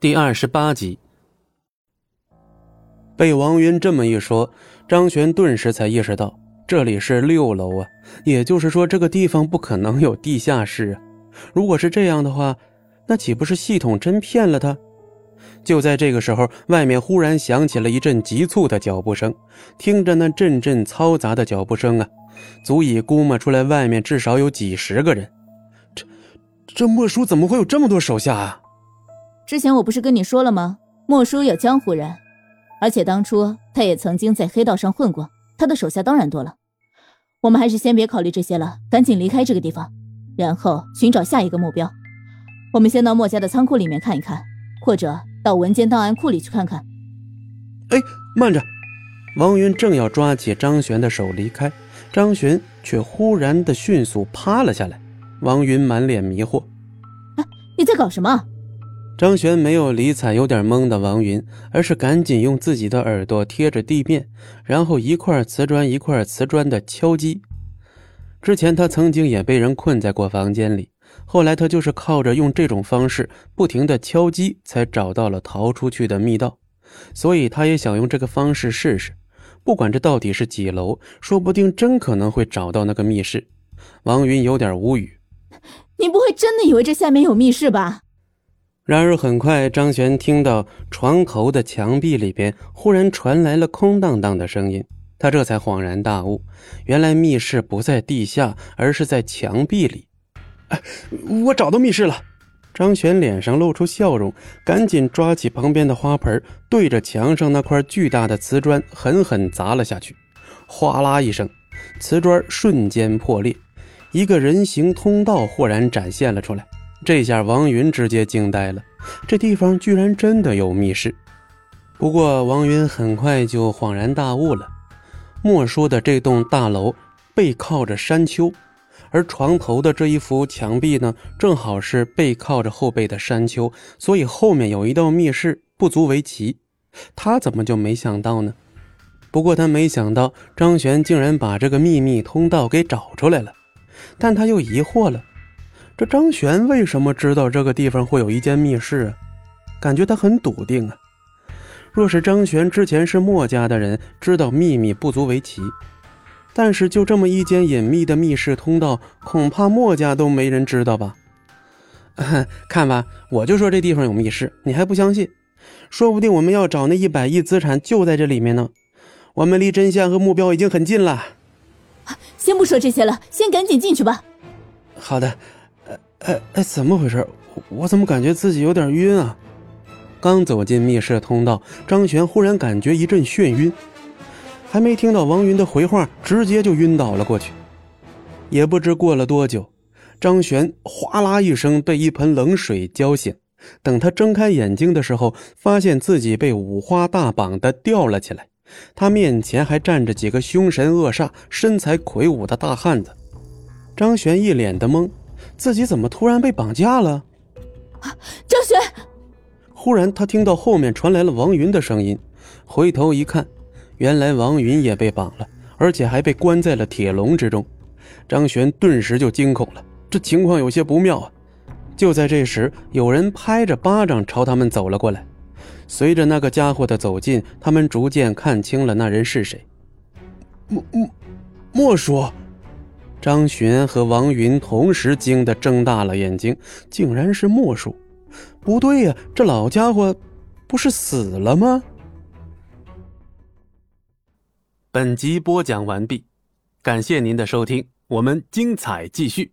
第二十八集，被王云这么一说，张璇顿时才意识到这里是六楼啊，也就是说这个地方不可能有地下室啊。如果是这样的话，那岂不是系统真骗了他？就在这个时候，外面忽然响起了一阵急促的脚步声，听着那阵阵嘈杂的脚步声啊，足以估摸出来外面至少有几十个人。这这莫叔怎么会有这么多手下啊？之前我不是跟你说了吗？莫叔有江湖人，而且当初他也曾经在黑道上混过，他的手下当然多了。我们还是先别考虑这些了，赶紧离开这个地方，然后寻找下一个目标。我们先到莫家的仓库里面看一看，或者到文件档案库里去看看。哎，慢着！王云正要抓起张璇的手离开，张璇却忽然的迅速趴了下来。王云满脸迷惑：“哎，你在搞什么？”张璇没有理睬有点懵的王云，而是赶紧用自己的耳朵贴着地面，然后一块瓷砖一块瓷砖的敲击。之前他曾经也被人困在过房间里，后来他就是靠着用这种方式不停的敲击，才找到了逃出去的密道。所以他也想用这个方式试试，不管这到底是几楼，说不定真可能会找到那个密室。王云有点无语：“ 你不会真的以为这下面有密室吧？”然而，很快，张璇听到床头的墙壁里边忽然传来了空荡荡的声音，他这才恍然大悟，原来密室不在地下，而是在墙壁里。哎，我找到密室了！张璇脸上露出笑容，赶紧抓起旁边的花盆，对着墙上那块巨大的瓷砖狠狠砸了下去。哗啦一声，瓷砖瞬间破裂，一个人形通道豁然展现了出来。这下王云直接惊呆了，这地方居然真的有密室。不过王云很快就恍然大悟了，莫说的这栋大楼背靠着山丘，而床头的这一幅墙壁呢，正好是背靠着后背的山丘，所以后面有一道密室不足为奇。他怎么就没想到呢？不过他没想到张璇竟然把这个秘密通道给找出来了，但他又疑惑了。这张璇为什么知道这个地方会有一间密室啊？感觉他很笃定啊。若是张璇之前是墨家的人，知道秘密不足为奇。但是就这么一间隐秘的密室通道，恐怕墨家都没人知道吧？看吧，我就说这地方有密室，你还不相信？说不定我们要找那一百亿资产就在这里面呢。我们离真相和目标已经很近了。先不说这些了，先赶紧进去吧。好的。哎哎，怎么回事？我怎么感觉自己有点晕啊？刚走进密室通道，张璇忽然感觉一阵眩晕，还没听到王云的回话，直接就晕倒了过去。也不知过了多久，张璇哗啦一声被一盆冷水浇醒。等他睁开眼睛的时候，发现自己被五花大绑的吊了起来，他面前还站着几个凶神恶煞、身材魁梧的大汉子。张璇一脸的懵。自己怎么突然被绑架了？张璇！忽然，他听到后面传来了王云的声音，回头一看，原来王云也被绑了，而且还被关在了铁笼之中。张璇顿时就惊恐了，这情况有些不妙啊！就在这时，有人拍着巴掌朝他们走了过来。随着那个家伙的走近，他们逐渐看清了那人是谁。莫莫莫叔。张巡和王云同时惊得睁大了眼睛，竟然是莫叔！不对呀，这老家伙不是死了吗？本集播讲完毕，感谢您的收听，我们精彩继续。